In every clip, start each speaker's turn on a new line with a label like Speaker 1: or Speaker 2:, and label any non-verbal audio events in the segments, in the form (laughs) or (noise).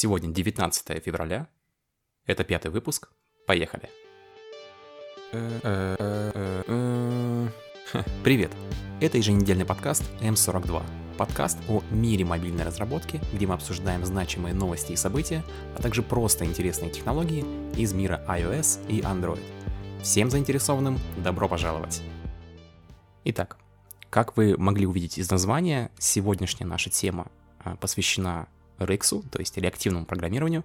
Speaker 1: Сегодня 19 февраля. Это пятый выпуск. Поехали. Привет. Это еженедельный подкаст М42. Подкаст о мире мобильной разработки, где мы обсуждаем значимые новости и события, а также просто интересные технологии из мира iOS и Android. Всем заинтересованным добро пожаловать. Итак, как вы могли увидеть из названия, сегодняшняя наша тема а, посвящена RX, то есть реактивному программированию.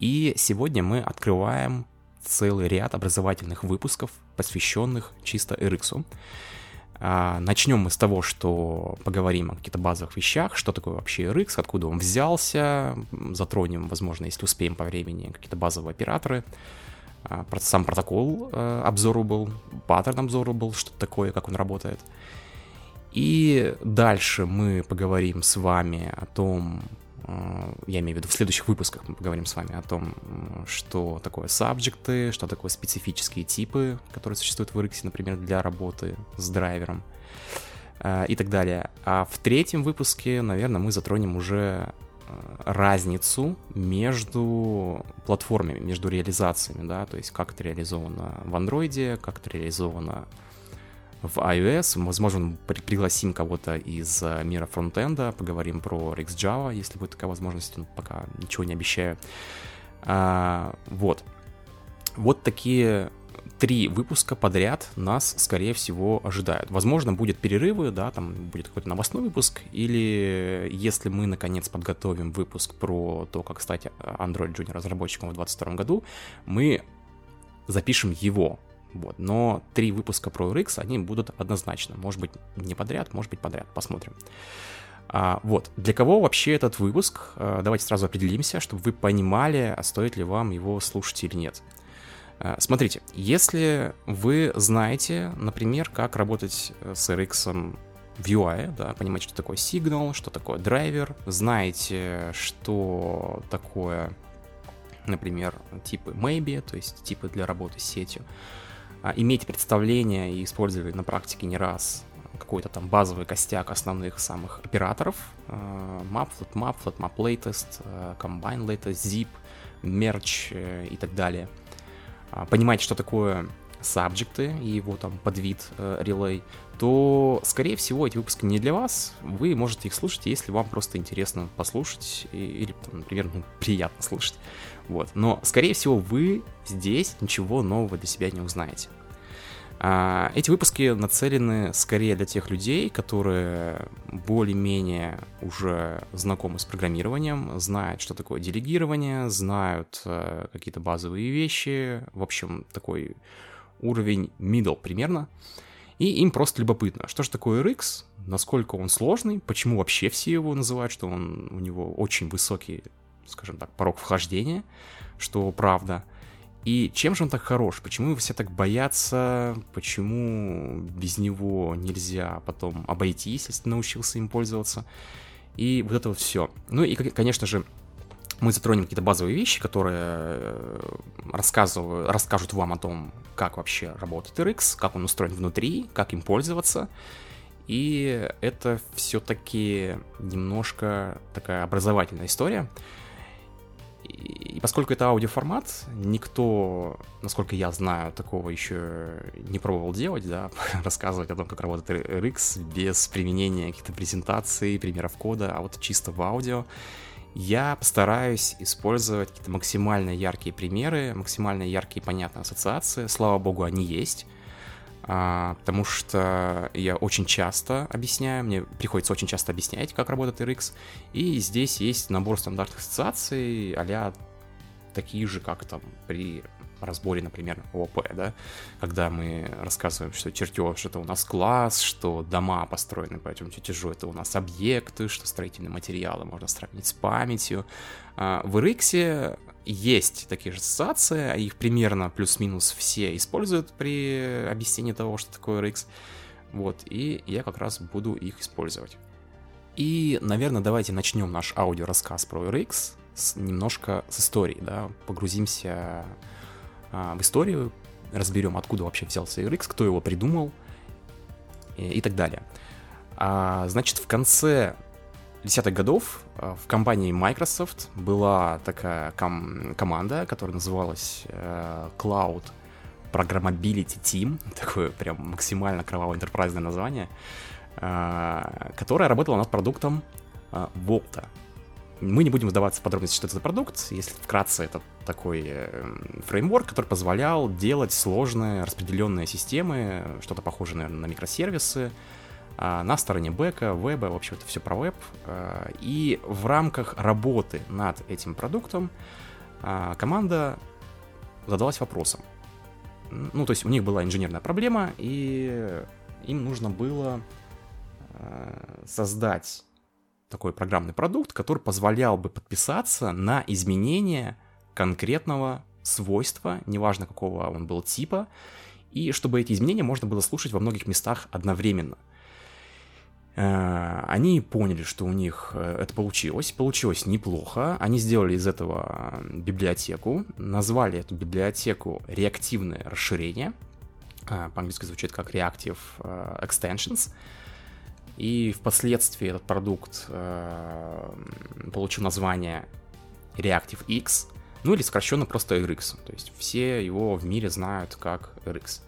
Speaker 1: И сегодня мы открываем целый ряд образовательных выпусков, посвященных чисто RX. А, начнем мы с того, что поговорим о каких-то базовых вещах, что такое вообще RX, откуда он взялся, затронем, возможно, если успеем по времени, какие-то базовые операторы, а, сам протокол э, Observable, паттерн Observable, что такое, как он работает. И дальше мы поговорим с вами о том, я имею в виду в следующих выпусках мы поговорим с вами о том, что такое сабжекты, что такое специфические типы, которые существуют в RX, например, для работы с драйвером э, и так далее. А в третьем выпуске, наверное, мы затронем уже э, разницу между платформами, между реализациями, да, то есть как это реализовано в андроиде, как это реализовано в iOS. Возможно, пригласим кого-то из э, мира фронтенда, поговорим про RxJava, если будет такая возможность, но пока ничего не обещаю. А, вот. Вот такие три выпуска подряд нас, скорее всего, ожидают. Возможно, будет перерывы, да, там будет какой-то новостной выпуск, или если мы, наконец, подготовим выпуск про то, как стать Android Junior разработчиком в 2022 году, мы запишем его, вот. Но три выпуска про RX, они будут однозначно. Может быть, не подряд, может быть, подряд. Посмотрим. А, вот. Для кого вообще этот выпуск? А, давайте сразу определимся, чтобы вы понимали, а стоит ли вам его слушать или нет. А, смотрите, если вы знаете, например, как работать с RX в UI, да, понимаете, что такое сигнал, что такое драйвер, знаете, что такое, например, типы maybe, то есть типы для работы с сетью, иметь представление и использовать на практике не раз какой-то там базовый костяк основных самых операторов. Map, FloatMap, FloatMap Latest, Combine Latest, Zip, Merge э, и так далее. А, понимать, что такое сабжекты и его там подвид релей, э, то, скорее всего, эти выпуски не для вас. Вы можете их слушать, если вам просто интересно послушать или, например, ну, приятно слушать. Вот. Но, скорее всего, вы здесь ничего нового для себя не узнаете. А, эти выпуски нацелены скорее для тех людей, которые более-менее уже знакомы с программированием, знают, что такое делегирование, знают э, какие-то базовые вещи, в общем, такой уровень middle примерно. И им просто любопытно, что же такое RX, насколько он сложный, почему вообще все его называют, что он, у него очень высокий скажем так, порог вхождения, что правда. И чем же он так хорош? Почему все так боятся? Почему без него нельзя потом обойтись, если научился им пользоваться? И вот это вот все. Ну и, конечно же, мы затронем какие-то базовые вещи, которые э, рассказывают, расскажут вам о том, как вообще работает RX, как он устроен внутри, как им пользоваться. И это все-таки немножко такая образовательная история. И поскольку это аудиоформат, никто, насколько я знаю, такого еще не пробовал делать, да, (laughs) рассказывать о том, как работает RX без применения каких-то презентаций, примеров кода, а вот чисто в аудио. Я постараюсь использовать какие-то максимально яркие примеры, максимально яркие и понятные ассоциации. Слава богу, они есть а, потому что я очень часто объясняю, мне приходится очень часто объяснять, как работает RX, и здесь есть набор стандартных ассоциаций, а такие же, как там при разборе, например, ОП, да, когда мы рассказываем, что чертеж это у нас класс, что дома построены по этому чертежу это у нас объекты, что строительные материалы можно сравнить с памятью. А, в RX есть такие же ассоциации, а их примерно плюс-минус все используют при объяснении того, что такое RX. Вот, и я как раз буду их использовать. И, наверное, давайте начнем наш аудиорассказ про RX с, немножко с истории, да, погрузимся а, в историю, разберем, откуда вообще взялся RX, кто его придумал и, и так далее. А, значит, в конце десятых годов э, в компании Microsoft была такая ком- команда, которая называлась э, Cloud Programmability Team, (laughs) такое прям максимально кровавое интерпрайзное название, э, которая работала над продуктом э, Volta. Мы не будем вдаваться в подробности, что это за продукт. Если вкратце, это такой э, фреймворк, который позволял делать сложные распределенные системы, что-то похожее, наверное, на микросервисы, на стороне бэка, веба, в общем, это все про веб. А, и в рамках работы над этим продуктом а, команда задалась вопросом. Ну, то есть у них была инженерная проблема, и им нужно было создать такой программный продукт, который позволял бы подписаться на изменение конкретного свойства, неважно какого он был типа, и чтобы эти изменения можно было слушать во многих местах одновременно. Э, они поняли, что у них э, это получилось, получилось неплохо. Они сделали из этого библиотеку, назвали эту библиотеку реактивное расширение. Э, по-английски звучит как Reactive Extensions. И впоследствии этот продукт э, получил название Reactive X, ну или сокращенно просто RX. То есть все его в мире знают как RX.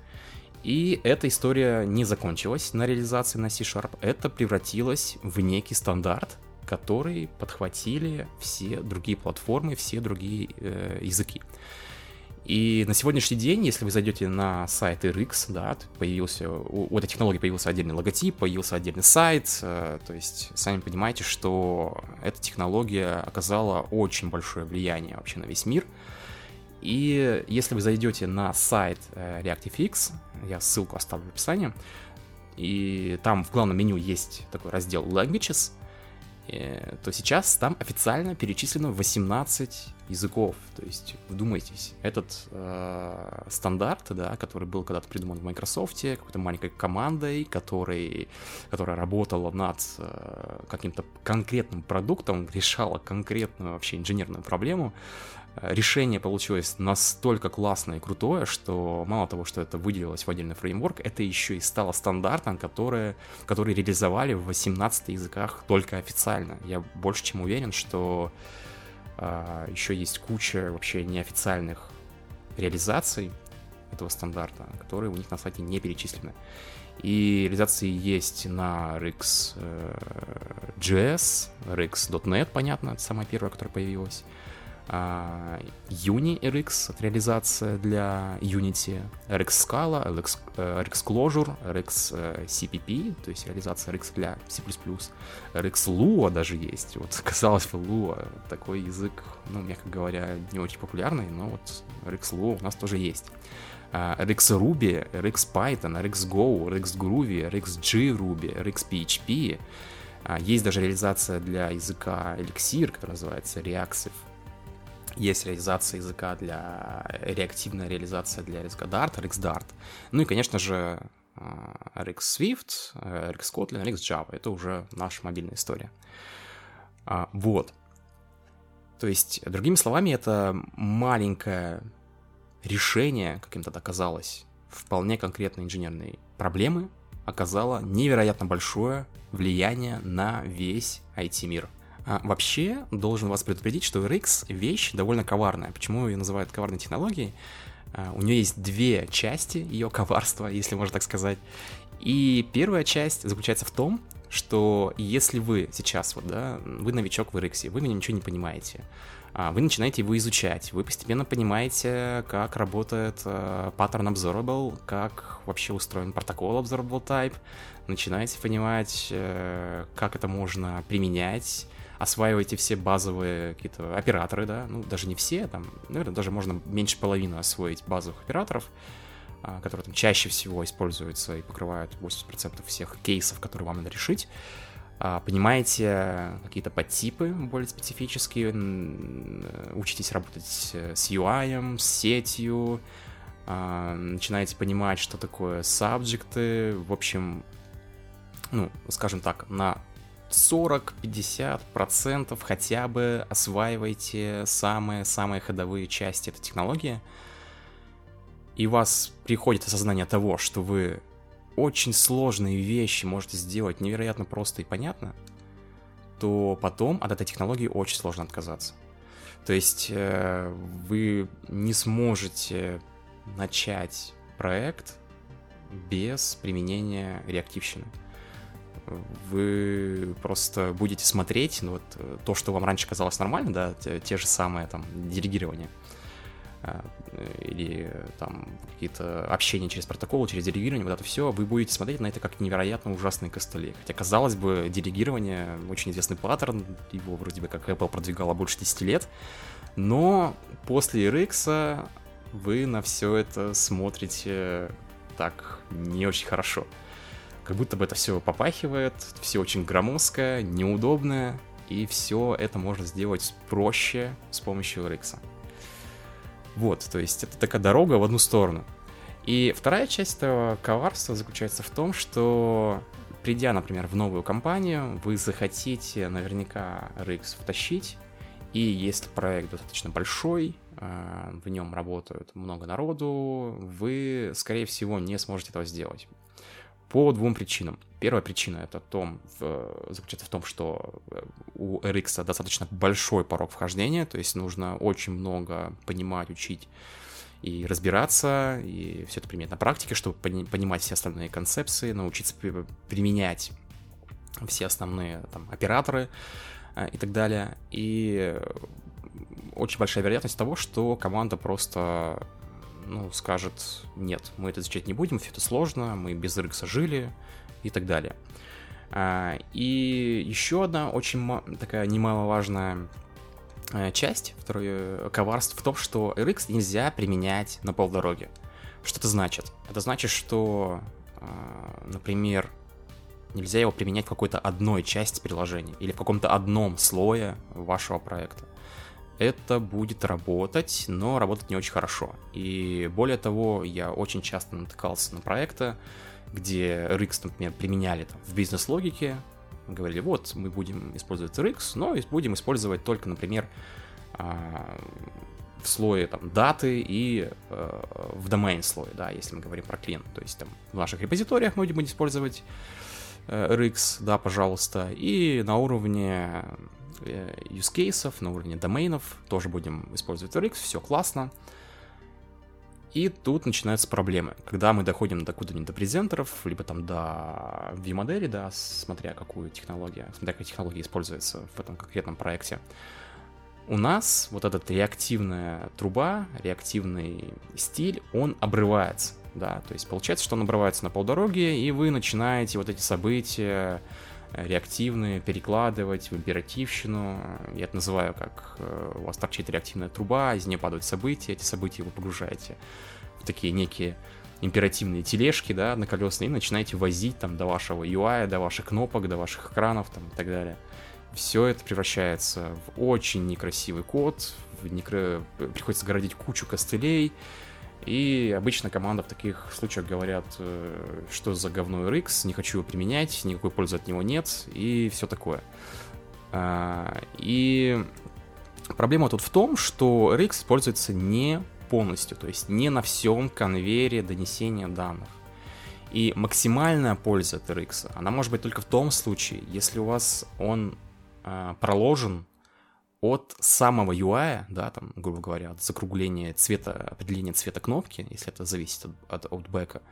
Speaker 1: И эта история не закончилась на реализации на C-Sharp. Это превратилось в некий стандарт, который подхватили все другие платформы, все другие э, языки. И на сегодняшний день, если вы зайдете на сайт RX, да, появился, у, у этой технологии появился отдельный логотип, появился отдельный сайт, э, то есть сами понимаете, что эта технология оказала очень большое влияние вообще на весь мир. И если вы зайдете на сайт э, ReactiveX, я ссылку оставлю в описании, и там в главном меню есть такой раздел Languages, Э, то сейчас там официально перечислено 18 языков. То есть, вдумайтесь, этот э, стандарт, да, который был когда-то придуман в Microsoft, какой-то маленькой командой, который, которая работала над э, каким-то конкретным продуктом, решала конкретную вообще инженерную проблему, решение получилось настолько классное и крутое, что мало того, что это выделилось в отдельный фреймворк, это еще и стало стандартом, который, который реализовали в 18 языках только официально. Я больше чем уверен, что а, еще есть куча вообще неофициальных реализаций этого стандарта, которые у них на сайте не перечислены. И реализации есть на RX JS, RX.NET, понятно, это самая первая, которая появилась. Uni RX, реализация для Unity, RX Scala, RX, RX Clojure, RX CPP, то есть реализация RX для C++, RX Lua даже есть. Вот, казалось бы, Lua такой язык, ну, мягко говоря, не очень популярный, но вот RX Lua у нас тоже есть. RX Ruby, RX Python, RX Go, RX Groovy, RX G-Ruby, RX PHP. Есть даже реализация для языка Elixir, который называется Reaxive есть реализация языка для... реактивная реализация для RX Dart, RX Dart. Ну и, конечно же, а, RX Swift, RX Kotlin, RX Java. Это уже наша мобильная история. А, вот. То есть, другими словами, это маленькое решение, как им тогда казалось, вполне конкретной инженерной проблемы оказало невероятно большое влияние на весь IT-мир. А, вообще, должен вас предупредить, что RX вещь довольно коварная. Почему ее называют коварной технологией? А, у нее есть две части ее коварства, если можно так сказать. И первая часть заключается в том, что если вы сейчас, вот, да, вы новичок в RX, вы меня ничего не понимаете, а, вы начинаете его изучать, вы постепенно понимаете, как работает pattern observable, как вообще устроен протокол observable type, начинаете понимать, uh, как это можно применять, осваиваете все базовые какие-то операторы, да, ну, даже не все, там, наверное, даже можно меньше половины освоить базовых операторов, а, которые там чаще всего используются и покрывают 80% всех кейсов, которые вам надо решить. А, понимаете какие-то подтипы более специфические, учитесь работать с UI, с сетью, а, начинаете понимать, что такое сабжекты, в общем, ну, скажем так, на 40-50% хотя бы осваивайте самые-самые ходовые части этой технологии, и у вас приходит осознание того, что вы очень сложные вещи можете сделать невероятно просто и понятно, то потом от этой технологии очень сложно отказаться. То есть э, вы не сможете начать проект без применения реактивщины. Вы просто будете смотреть ну, вот, то, что вам раньше казалось нормально, да, те, те же самые там диригирования Э, или там какие-то общения через протокол, через делегирование, вот это все, вы будете смотреть на это как невероятно ужасные костыли. Хотя, казалось бы, делегирование очень известный паттерн, его вроде бы как Apple продвигала больше 10 лет, но после RX вы на все это смотрите так не очень хорошо. Как будто бы это все попахивает, все очень громоздкое, неудобное, и все это можно сделать проще с помощью RX. Вот, то есть это такая дорога в одну сторону. И вторая часть этого коварства заключается в том, что придя, например, в новую компанию, вы захотите наверняка RX втащить, и если проект достаточно большой, э, в нем работают много народу, вы, скорее всего, не сможете этого сделать. По двум причинам. Первая причина это том, в, заключается в том, что э, у RX достаточно большой порог вхождения, то есть нужно очень много понимать, учить и разбираться, и все это применять на практике, чтобы понимать все остальные концепции, научиться применять все основные там, операторы э, и так далее. И очень большая вероятность того, что команда просто ну, скажет, нет, мы это изучать не будем, это сложно, мы без RX жили и так далее. А, и еще одна очень такая немаловажная э, часть, второе коварство в том, что RX нельзя применять на полдороге. Что это значит? Это значит, что, а, например, нельзя его применять в какой-то одной части приложения или в каком-то одном слое вашего проекта это будет работать, но работать не очень хорошо. И более того, я очень часто натыкался на проекты, где RX, например, применяли там, в бизнес-логике, говорили, вот, мы будем использовать RX, но будем использовать только, например, а, в слое там даты и э, в domain слое, да, если мы говорим про клиент. То есть там в наших репозиториях мы будем использовать э, RX, да, пожалуйста, и на уровне use cases, на уровне доменов, тоже будем использовать RX, все классно. И тут начинаются проблемы. Когда мы доходим до куда-нибудь до презентеров, либо там до view-модели, да, смотря какую технологию, смотря какая технология используется в этом конкретном проекте, у нас вот эта реактивная труба, реактивный стиль, он обрывается, да, то есть получается, что он обрывается на полдороге, и вы начинаете вот эти события реактивные, перекладывать в императивщину. Я это называю как э, у вас торчит реактивная труба, из нее падают события, эти события вы погружаете в такие некие императивные тележки, да, на колесные, и начинаете возить там до вашего UI, до ваших кнопок, до ваших экранов там и так далее. Все это превращается в очень некрасивый код, в некр... приходится городить кучу костылей, и обычно команда в таких случаях говорят, э, что за говно RX, не хочу его применять, никакой пользы от него нет, и все такое. А, и проблема тут в том, что RX используется не полностью, то есть не на всем конвейере донесения данных. И максимальная польза от RX, она может быть только в том случае, если у вас он а, проложен от самого UI, да, там, грубо говоря, от закругления цвета, определения цвета кнопки, если это зависит от, от аутбека,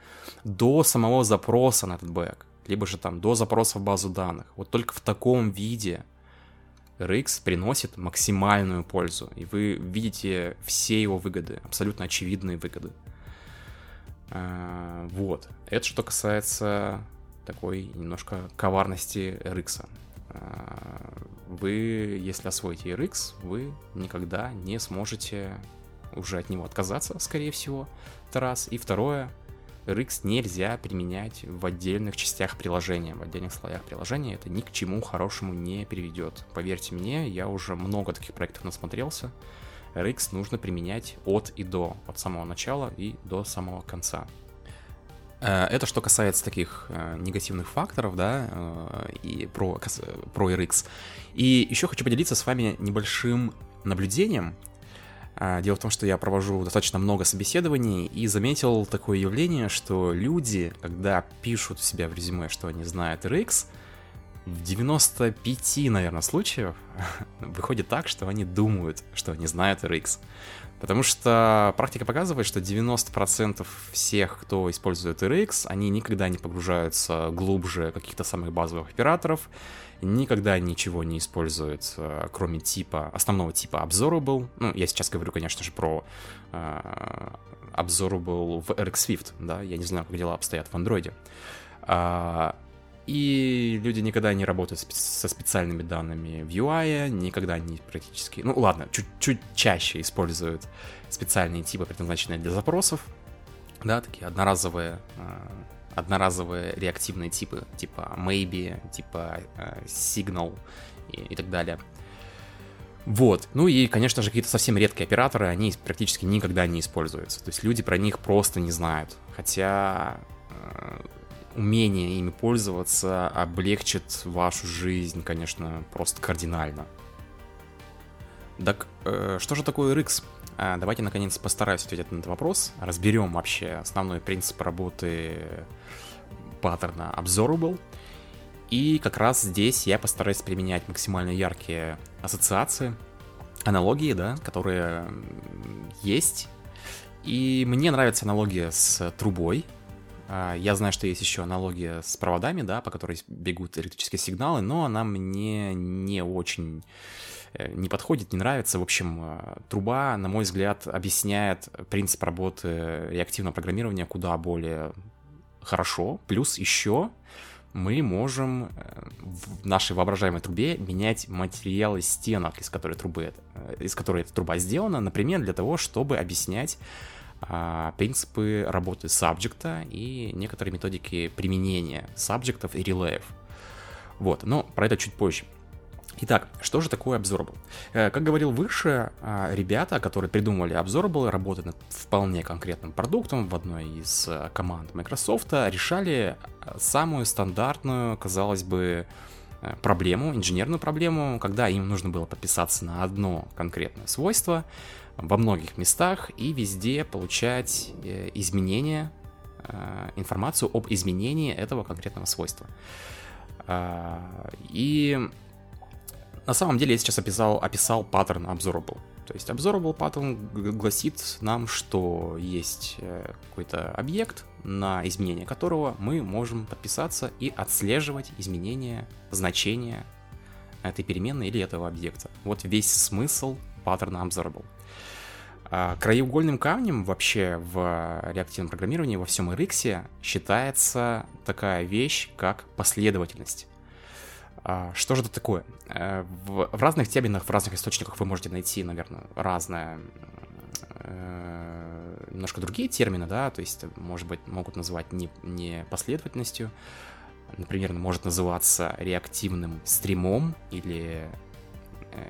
Speaker 1: до самого запроса на этот бэк, либо же там до запроса в базу данных. Вот только в таком виде RX приносит максимальную пользу, и вы видите все его выгоды, абсолютно очевидные выгоды. А, вот. Это что касается такой немножко коварности RX. А, вы, если освоите RX, вы никогда не сможете уже от него отказаться, скорее всего. Это раз. И второе, RX нельзя применять в отдельных частях приложения, в отдельных слоях приложения. Это ни к чему хорошему не приведет. Поверьте мне, я уже много таких проектов насмотрелся. RX нужно применять от и до, от самого начала и до самого конца. Э, это что касается таких э, негативных факторов, да, э, и про, про RX. И еще хочу поделиться с вами небольшим наблюдением. Дело в том, что я провожу достаточно много собеседований и заметил такое явление, что люди, когда пишут у себя в резюме, что они знают RX, в 95, наверное, случаев (laughs) выходит так, что они думают, что они знают RX. Потому что практика показывает, что 90% всех, кто использует RX, они никогда не погружаются глубже каких-то самых базовых операторов, никогда ничего не используют, э, кроме типа, основного типа Observable. Ну, я сейчас говорю, конечно же, про uh, Observable в RX Swift, да, я не знаю, как дела обстоят в Android. И люди никогда не работают со специальными данными в UI, никогда не практически... Ну ладно, чуть-чуть чаще используют специальные типы, предназначенные для запросов. Да, такие одноразовые, а, одноразовые реактивные типы, типа maybe, типа а, signal и, и так далее. Вот. Ну и, конечно же, какие-то совсем редкие операторы, они практически никогда не используются. То есть люди про них просто не знают. Хотя а, умение ими пользоваться облегчит вашу жизнь, конечно, просто кардинально. Так, э, что же такое RX? А, давайте, наконец, постараюсь ответить на этот вопрос. Разберем вообще основной принцип работы паттерна Observable. И как раз здесь я постараюсь применять максимально яркие ассоциации, аналогии, да, которые есть. И мне нравится аналогия с трубой, я знаю, что есть еще аналогия с проводами, да, по которой бегут электрические сигналы, но она мне не очень э, не подходит, не нравится. В общем, э, труба, на мой взгляд, объясняет принцип работы реактивного программирования куда более хорошо. Плюс еще мы можем э, в нашей воображаемой трубе менять материалы стенок, из которой, трубы, из которой эта труба сделана, например, для того, чтобы объяснять а, принципы работы сабжекта и некоторые методики применения сабжектов и релеев. Вот, но про это чуть позже. Итак, что же такое Absorbable? Э, как говорил выше, а, ребята, которые придумали Absorbable, работали над вполне конкретным продуктом в одной из э, команд Microsoft, решали э, самую стандартную, казалось бы, проблему, инженерную проблему, когда им нужно было подписаться на одно конкретное свойство, во многих местах и везде получать э, изменения, э, информацию об изменении этого конкретного свойства. А, и на самом деле я сейчас описал, описал паттерн observable. То есть observable паттерн гласит нам, что есть э, какой-то объект, на изменение которого мы можем подписаться и отслеживать изменения, значения этой переменной или этого объекта. Вот весь смысл паттерна observable. А, краеугольным камнем вообще в реактивном программировании во всем RX считается такая вещь, как последовательность. А, что же это такое? Э, в, разных терминах, в разных источниках вы можете найти, наверное, разное э, немножко другие термины, да, то есть, может быть, могут называть не, не последовательностью, например, может называться реактивным стримом или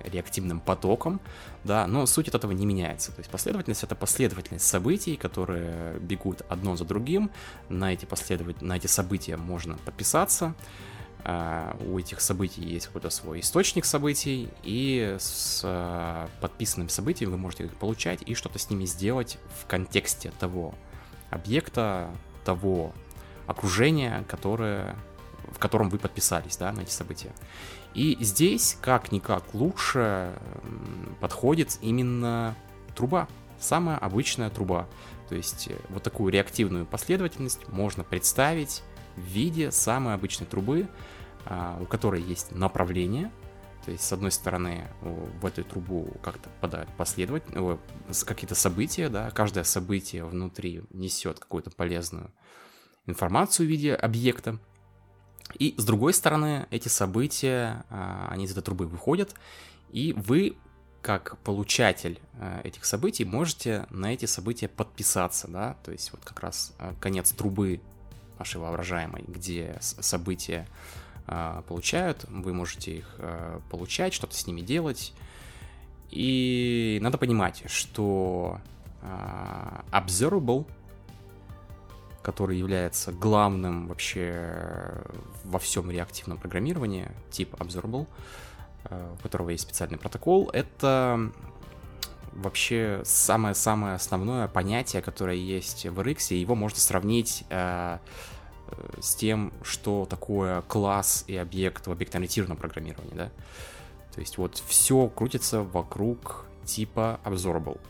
Speaker 1: реактивным потоком, да, но суть от этого не меняется. То есть последовательность — это последовательность событий, которые бегут одно за другим. На эти, последовать... на эти события можно подписаться. Uh, у этих событий есть какой-то свой источник событий, и с uh, подписанными событиями вы можете их получать и что-то с ними сделать в контексте того объекта, того окружения, которое, в котором вы подписались да, на эти события. И здесь как-никак лучше подходит именно труба, самая обычная труба. То есть э, вот такую реактивную последовательность можно представить в виде самой обычной трубы, а, у которой есть направление, то есть, с одной стороны, в эту трубу как-то попадают последовательно, какие-то события, да, каждое событие внутри несет какую-то полезную информацию в виде объекта, и с другой стороны, эти события, а, они из этой трубы выходят, и вы, как получатель а, этих событий, можете на эти события подписаться, да, то есть вот как раз а, конец трубы вашей воображаемой, где события получают, вы можете их получать, что-то с ними делать, и надо понимать, что observable который является главным вообще во всем реактивном программировании, тип Observable, э, у которого есть специальный протокол, это вообще самое-самое основное понятие, которое есть в RX, и его можно сравнить э, с тем, что такое класс и объект в объектно-ориентированном программировании, да. То есть вот все крутится вокруг типа observable.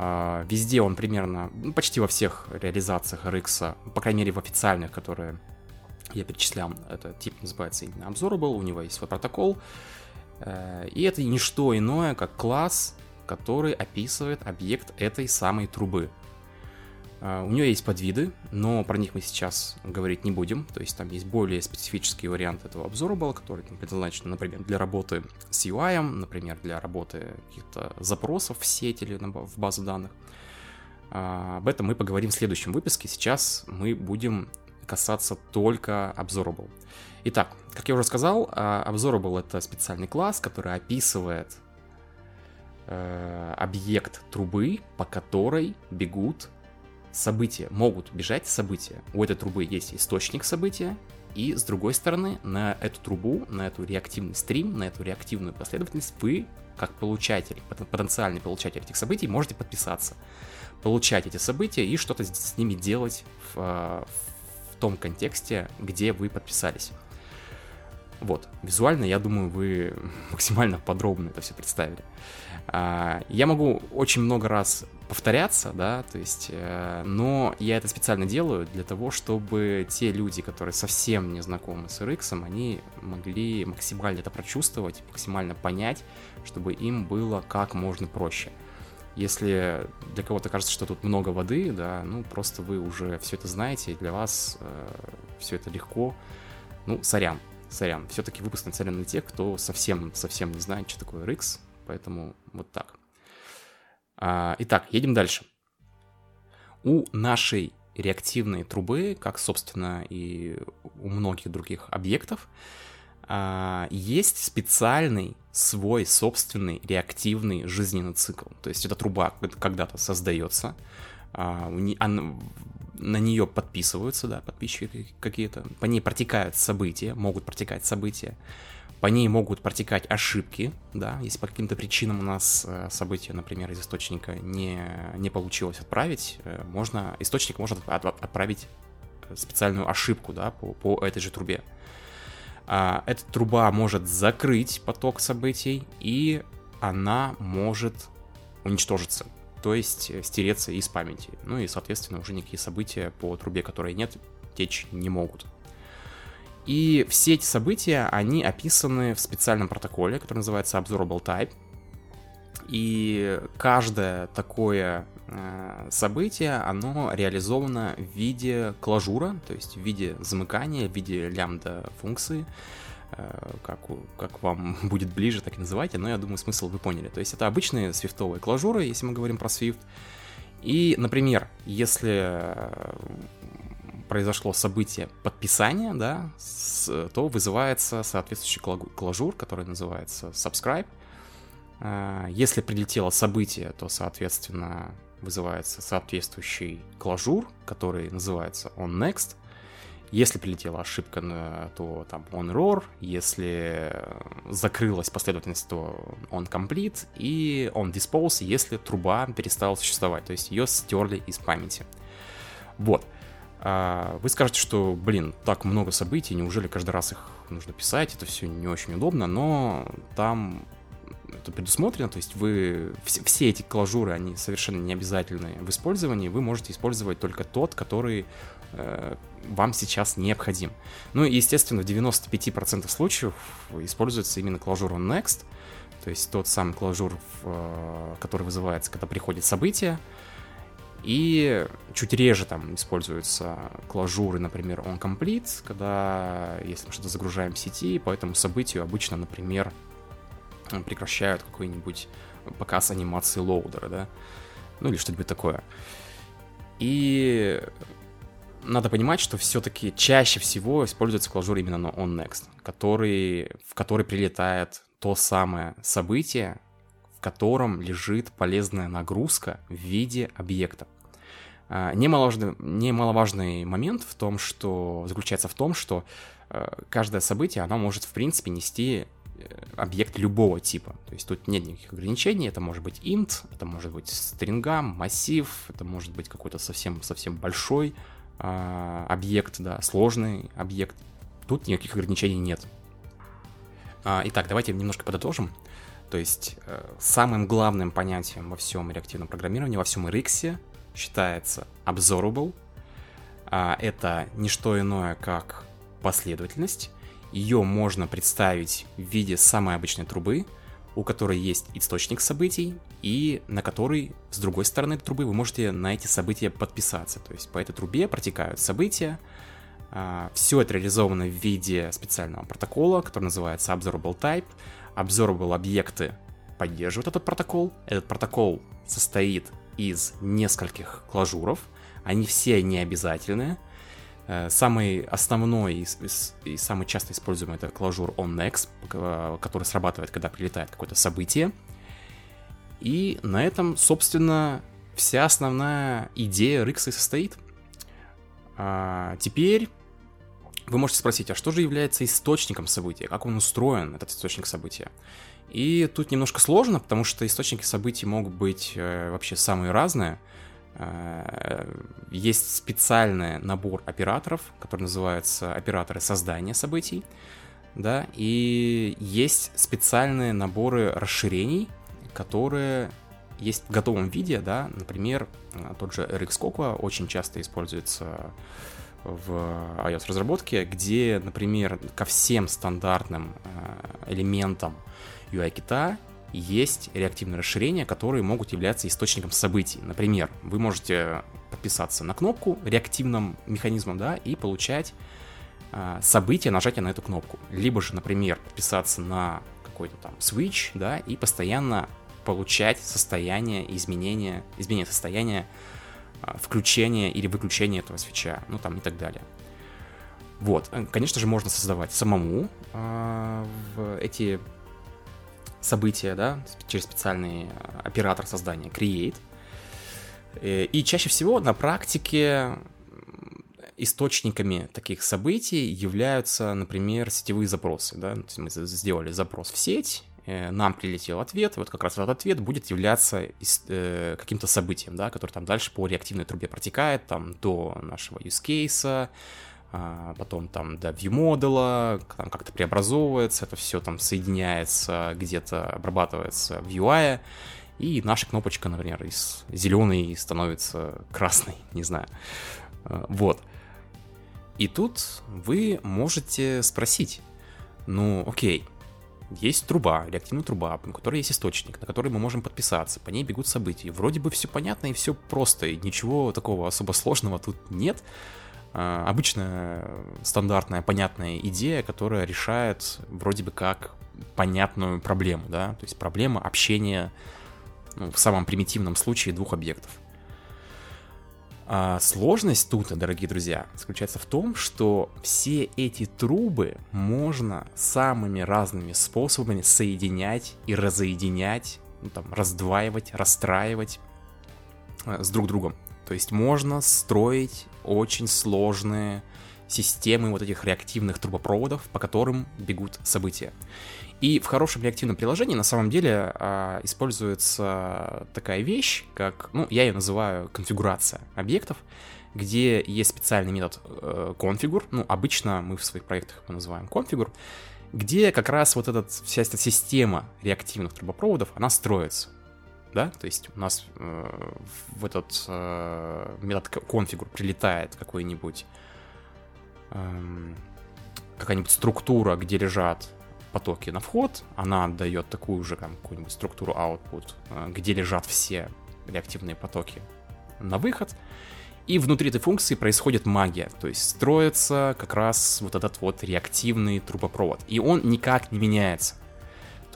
Speaker 1: А, везде он примерно, ну, почти во всех реализациях RX, по крайней мере в официальных, которые я перечислял, этот тип называется именно Observable, у него есть свой протокол, э, и это не что иное, как класс, который описывает объект этой самой трубы. А, у нее есть подвиды, но про них мы сейчас говорить не будем. То есть там есть более специфический вариант этого Observable, который там, предназначен, например, для работы с UI, например, для работы каких-то запросов в сеть или в базу данных. А, об этом мы поговорим в следующем выпуске. Сейчас мы будем касаться только Observable. Итак, как я уже сказал, а, Observable — это специальный класс, который описывает э, объект трубы, по которой бегут события, могут бежать события. У этой трубы есть источник события, и с другой стороны, на эту трубу, на эту реактивный стрим, на эту реактивную последовательность вы, как получатель, потенциальный получатель этих событий, можете подписаться, получать эти события и что-то с ними делать в, в том контексте, где вы подписались. Вот, визуально, я думаю, вы (laughs) максимально подробно это все представили. А, я могу очень много раз повторяться, да, то есть, э, но я это специально делаю для того, чтобы те люди, которые совсем не знакомы с RX, они могли максимально это прочувствовать, максимально понять, чтобы им было как можно проще. Если для кого-то кажется, что тут много воды, да, ну просто вы уже все это знаете, для вас э, все это легко, ну, сорян, сорян. Все-таки выпуск нацелен на тех, кто совсем-совсем не знает, что такое RX, поэтому вот так. А, итак, едем дальше. У нашей реактивной трубы, как, собственно, и у многих других объектов, а, есть специальный свой собственный реактивный жизненный цикл. То есть эта труба когда-то создается, а, на нее подписываются, да, подписчики какие-то, по ней протекают события, могут протекать события, по ней могут протекать ошибки, да, если по каким-то причинам у нас э, событие, например, из источника не, не получилось отправить, э, можно, источник может отправить э, специальную ошибку, да, по, по этой же трубе. А, эта труба может закрыть поток событий, и она может уничтожиться, то есть стереться из памяти. Ну и, соответственно, уже никакие события по трубе, которые нет, течь не могут. И все эти события, они описаны в специальном протоколе, который называется Observable Type. И каждое такое э, событие, оно реализовано в виде клажура, то есть в виде замыкания, в виде лямбда функции, э, как, как вам (laughs) будет ближе, так и называйте, но я думаю, смысл вы поняли. То есть это обычные свифтовые клажуры, если мы говорим про Swift. И, например, если произошло событие подписания, да, с, то вызывается соответствующий клажур, который называется subscribe. А, если прилетело событие, то, соответственно, вызывается соответствующий клажур, который называется on next. Если прилетела ошибка, то там on error, если закрылась последовательность, то on complete, и on dispose, если труба перестала существовать, то есть ее стерли из памяти. Вот. А вы скажете, что, блин, так много событий, неужели каждый раз их нужно писать, это все не очень удобно, но там это предусмотрено, то есть вы все, все эти клажуры, они совершенно не обязательны в использовании, вы можете использовать только тот, который э, вам сейчас необходим. Ну и, естественно, в 95% случаев используется именно closure onNext, то есть тот самый closure, э, который вызывается, когда приходит событие, и чуть реже там используются closure ы, например, onComplete, когда если мы что-то загружаем в сети, по этому событию обычно, например, прекращают какой-нибудь показ анимации loader а, да, ну или что-нибудь такое. И надо понимать, что все-таки чаще всего используется клажур именно на onNext, который, в который прилетает то самое событие, в котором лежит полезная нагрузка в виде объекта. А, немаловажный, немаловажный момент в том, что заключается в том, что э, каждое событие, оно может, в принципе, нести э, объект любого типа. То есть тут нет никаких ограничений. Это может быть int, это может быть стринга, массив, это может быть какой-то совсем-совсем большой а, объект, да, сложный объект. Тут никаких ограничений нет. А, итак, давайте немножко подытожим. То есть э, самым главным понятием во всем реактивном программировании, во всем RX считается observable. А, это не что иное, как последовательность. Ее можно представить в виде самой обычной трубы, у которой есть источник событий, и на который, с другой стороны трубы, вы можете на эти события подписаться. То есть по этой трубе протекают события. А, Все это реализовано в виде специального протокола, который называется Observable Type. Observable объекты поддерживают этот протокол. Этот протокол состоит из нескольких клажуров. Они все не обязательные. Э, самый основной и, самый часто используемый это клажур onNext, который срабатывает, когда прилетает какое-то событие. И на этом, собственно, вся основная идея Rix состоит. А, теперь вы можете спросить, а что же является источником события? Как он устроен, этот источник события? И тут немножко сложно, потому что источники событий могут быть э, вообще самые разные. Э, есть специальный набор операторов, который называется операторы создания событий, да, и есть специальные наборы расширений, которые есть в готовом виде, да, например, тот же RX Cocoa очень часто используется в iOS-разработке, где, например, ко всем стандартным э, элементам UI-кита есть реактивные расширения, которые могут являться источником событий. Например, вы можете подписаться на кнопку реактивным механизмом, да, и получать э, события нажатия на эту кнопку. Либо же, например, подписаться на какой-то там switch, да, и постоянно получать состояние изменения, изменение состояния, э, включения или выключения этого свеча, ну там и так далее. Вот, конечно же, можно создавать самому э, эти события, да, через специальный э, оператор создания Create. Э, и чаще всего на практике источниками таких событий являются, например, сетевые запросы. Да? Мы сделали запрос в сеть, э, нам прилетел ответ, и вот как раз этот ответ будет являться каким-то событием, да, который там дальше по реактивной трубе протекает, там, до нашего use case, а, потом там до view модула, там как-то преобразовывается, это все там соединяется, где-то обрабатывается в UI, и наша кнопочка, например, из зеленой становится красной, (laughs) не знаю. А, вот. И тут вы можете спросить, ну окей, есть труба, реактивная труба, у которой есть источник, на который мы можем подписаться, по ней бегут события. Вроде бы все понятно и все просто, и ничего такого особо сложного тут нет. А, обычная стандартная понятная идея, которая решает вроде бы как понятную проблему, да, то есть проблема общения ну, в самом примитивном случае двух объектов. А сложность тут, дорогие друзья, заключается в том, что все эти трубы можно самыми разными способами соединять и разоединять, ну, там, раздваивать, расстраивать э, с друг другом. То есть можно строить очень сложные системы вот этих реактивных трубопроводов, по которым бегут события. И в хорошем реактивном приложении на самом деле а, используется такая вещь, как, ну, я ее называю конфигурация объектов, где есть специальный метод э, configure, ну, обычно мы в своих проектах его называем configure, где как раз вот этот, вся эта система реактивных трубопроводов, она строится да, то есть у нас э, в этот э, метод configure прилетает какой-нибудь э, какая-нибудь структура, где лежат потоки на вход, она отдает такую же там, какую-нибудь структуру output, э, где лежат все реактивные потоки на выход, и внутри этой функции происходит магия, то есть строится как раз вот этот вот реактивный трубопровод, и он никак не меняется.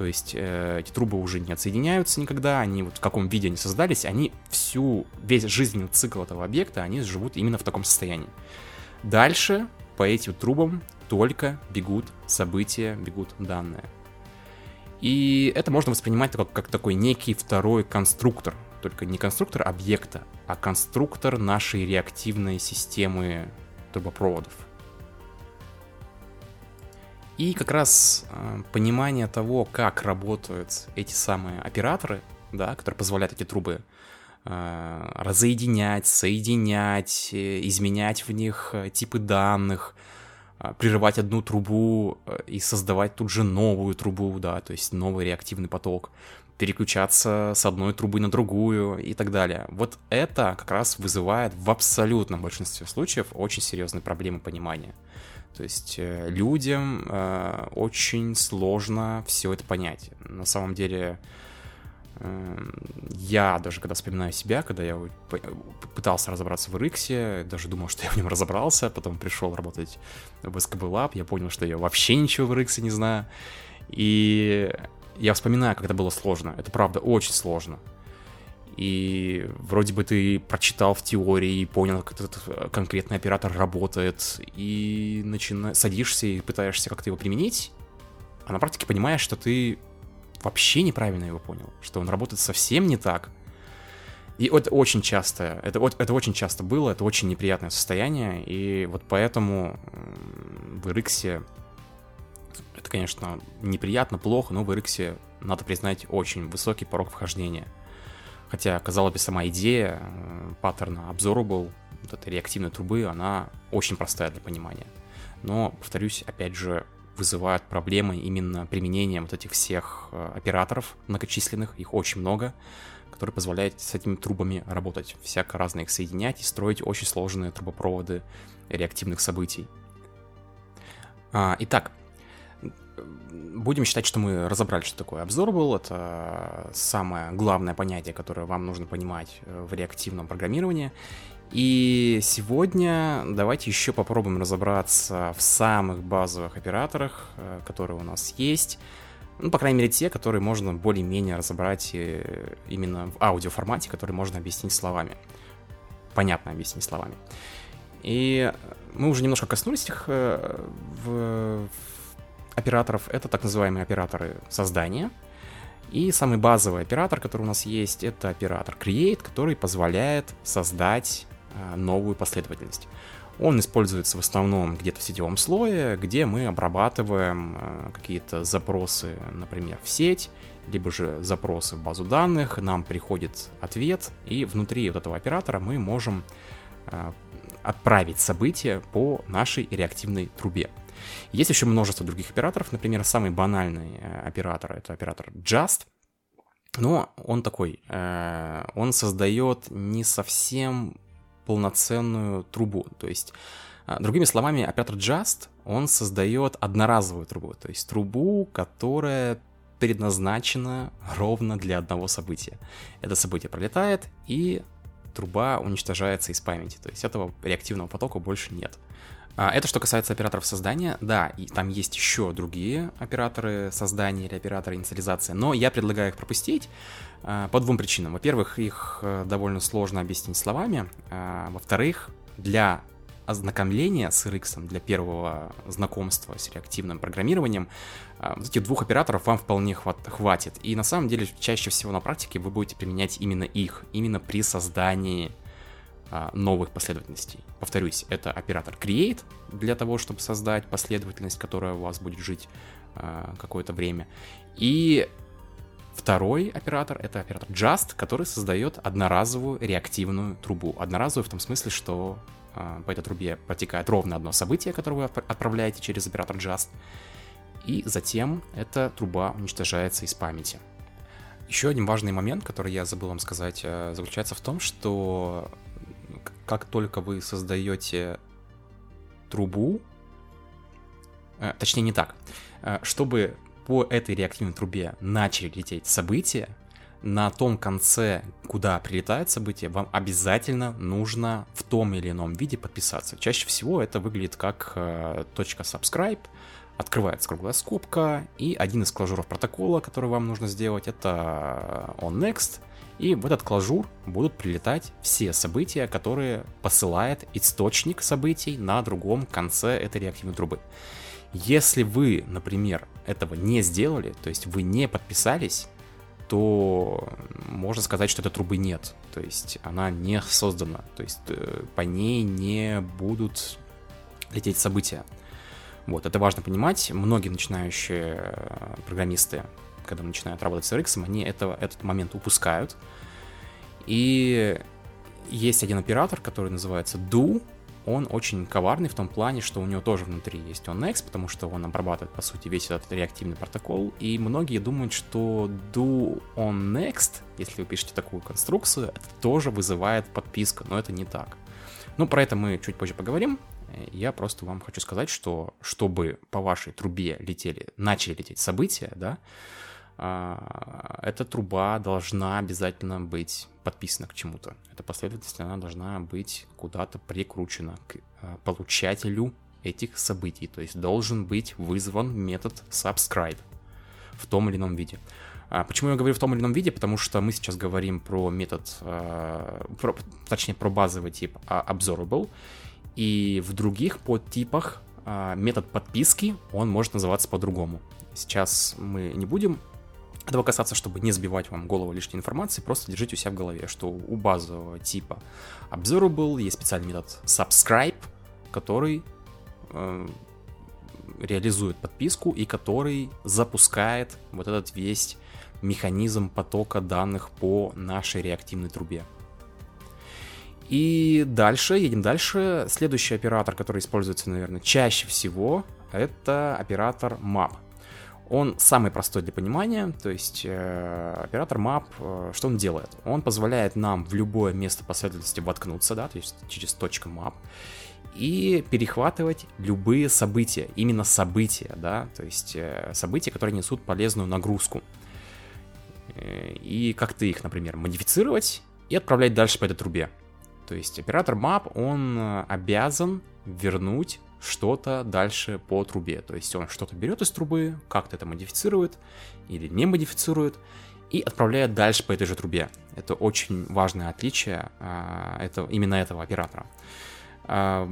Speaker 1: То есть э, эти трубы уже не отсоединяются никогда, они вот в каком виде они создались, они всю, весь жизненный цикл этого объекта, они живут именно в таком состоянии. Дальше по этим трубам только бегут события, бегут данные. И это можно воспринимать как, как такой некий второй конструктор, только не конструктор объекта, а конструктор нашей реактивной системы трубопроводов. И как раз э, понимание того, как работают эти самые операторы, да, которые позволяют эти трубы э, разоединять, соединять, э, изменять в них э, типы данных, прерывать одну трубу и создавать тут же новую трубу, да, то есть новый реактивный поток, переключаться с одной трубы на другую и так далее. Вот это как раз вызывает в абсолютном большинстве случаев очень серьезные проблемы понимания. То есть людям э, очень сложно все это понять. На самом деле Эм, я даже когда вспоминаю себя, когда я пытался разобраться в RX, даже думал, что я в нем разобрался, потом пришел работать в SKB Lab, я понял, что я вообще ничего в RX не знаю. И я вспоминаю, как это было сложно. Это правда очень сложно. И вроде бы ты прочитал в теории и понял, как этот конкретный оператор работает, и начина... садишься и пытаешься как-то его применить, а на практике понимаешь, что ты вообще неправильно его понял, что он работает совсем не так. И это очень часто, это, это очень часто было, это очень неприятное состояние, и вот поэтому в RX это, конечно, неприятно, плохо, но в RX, надо признать, очень высокий порог вхождения. Хотя, казалось бы, сама идея э, паттерна Observable, вот этой реактивной трубы, она очень простая для понимания. Но, повторюсь, опять же, вызывают проблемы именно применением вот этих всех э, операторов многочисленных, их очень много, которые позволяют с этими трубами работать, всяко разно их соединять и строить очень сложные трубопроводы реактивных событий. А, итак, будем считать, что мы разобрали, что такое Observable. Это самое главное понятие, которое вам нужно понимать э, в реактивном программировании. И сегодня давайте еще попробуем разобраться в самых базовых операторах, э, которые у нас есть. Ну, по крайней мере, те, которые можно более-менее разобрать э, именно в аудиоформате, которые можно объяснить словами. Понятно объяснить словами. И мы уже немножко коснулись их э, в, операторов. Это так называемые операторы создания. И самый базовый оператор, который у нас есть, это оператор create, который позволяет создать Э, новую последовательность. Он используется в основном где-то в сетевом слое, где мы обрабатываем э, какие-то запросы, например, в сеть, либо же запросы в базу данных, нам приходит ответ, и внутри вот этого оператора мы можем э, отправить события по нашей реактивной трубе. Есть еще множество других операторов, например, самый банальный оператор это оператор just, но он такой, он создает не совсем полноценную трубу. То есть, а, другими словами, оператор Just, он создает одноразовую трубу, то есть трубу, которая предназначена ровно для одного события. Это событие пролетает, и труба уничтожается из памяти. То есть этого реактивного потока больше нет. А, это что касается операторов создания. Да, и там есть еще другие операторы создания или операторы инициализации, но я предлагаю их пропустить а, по двум причинам. Во-первых, их э, довольно сложно объяснить словами. А, во-вторых, для ознакомления с RX, для первого знакомства с реактивным программированием, вот этих двух операторов вам вполне хватит. И на самом деле, чаще всего на практике вы будете применять именно их, именно при создании новых последовательностей. Повторюсь, это оператор create для того, чтобы создать последовательность, которая у вас будет жить а, какое-то время. И второй оператор это оператор just, который создает одноразовую реактивную трубу. Одноразовую в том смысле, что а, по этой трубе протекает ровно одно событие, которое вы отправляете через оператор just, и затем эта труба уничтожается из памяти. Еще один важный момент, который я забыл вам сказать, э, заключается в том, что как только вы создаете трубу, э, точнее не так, э, чтобы по этой реактивной трубе начали лететь события, на том конце, куда прилетает событие, вам обязательно нужно в том или ином виде подписаться. Чаще всего это выглядит как э, точка subscribe, открывается круглая скобка, и один из клажуров протокола, который вам нужно сделать, это on next — и в этот клажур будут прилетать все события, которые посылает источник событий на другом конце этой реактивной трубы. Если вы, например, этого не сделали, то есть вы не подписались, то можно сказать, что этой трубы нет. То есть она не создана. То есть э, по ней не будут лететь события. Вот, это важно понимать. Многие начинающие э, программисты когда начинают работать с RX, они этого, этот момент упускают. И есть один оператор, который называется do, он очень коварный в том плане, что у него тоже внутри есть next, потому что он обрабатывает, по сути, весь этот реактивный протокол, и многие думают, что do on next, если вы пишете такую конструкцию, это тоже вызывает подписку, но это не так. Ну, про это мы чуть позже поговорим. Я просто вам хочу сказать, что чтобы по вашей трубе летели, начали лететь события, да, эта труба должна обязательно быть подписана к чему-то. Эта последовательность, она должна быть куда-то прикручена к а, получателю этих событий. То есть должен быть вызван метод subscribe в том или ином виде. А почему я говорю в том или ином виде? Потому что мы сейчас говорим про метод, про, точнее про базовый тип observable, и в других подтипах метод подписки, он может называться по-другому. Сейчас мы не будем этого касаться, чтобы не сбивать вам голову лишней информации, просто держите у себя в голове, что у базового типа Observable есть специальный метод subscribe, который э, реализует подписку и который запускает вот этот весь механизм потока данных по нашей реактивной трубе. И дальше, едем дальше. Следующий оператор, который используется, наверное, чаще всего, это оператор map. Он самый простой для понимания, то есть э, оператор map, э, что он делает? Он позволяет нам в любое место последовательности воткнуться, да, то есть через точку map, и перехватывать любые события, именно события, да, то есть э, события, которые несут полезную нагрузку. Э, и как-то их, например, модифицировать и отправлять дальше по этой трубе. То есть оператор map, он э, обязан вернуть что-то дальше по трубе. То есть он что-то берет из трубы, как-то это модифицирует или не модифицирует и отправляет дальше по этой же трубе. Это очень важное отличие а, это, именно этого оператора. А,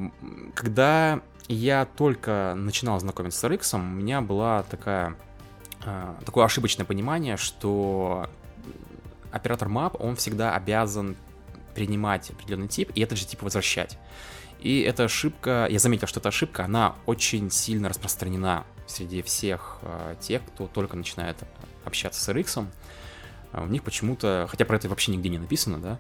Speaker 1: когда я только начинал знакомиться с RX, у меня была такая, а, такое ошибочное понимание, что оператор map, он всегда обязан принимать определенный тип и этот же тип возвращать. И эта ошибка, я заметил, что эта ошибка, она очень сильно распространена среди всех э, тех, кто только начинает общаться с RX. А у них почему-то, хотя про это вообще нигде не написано, да,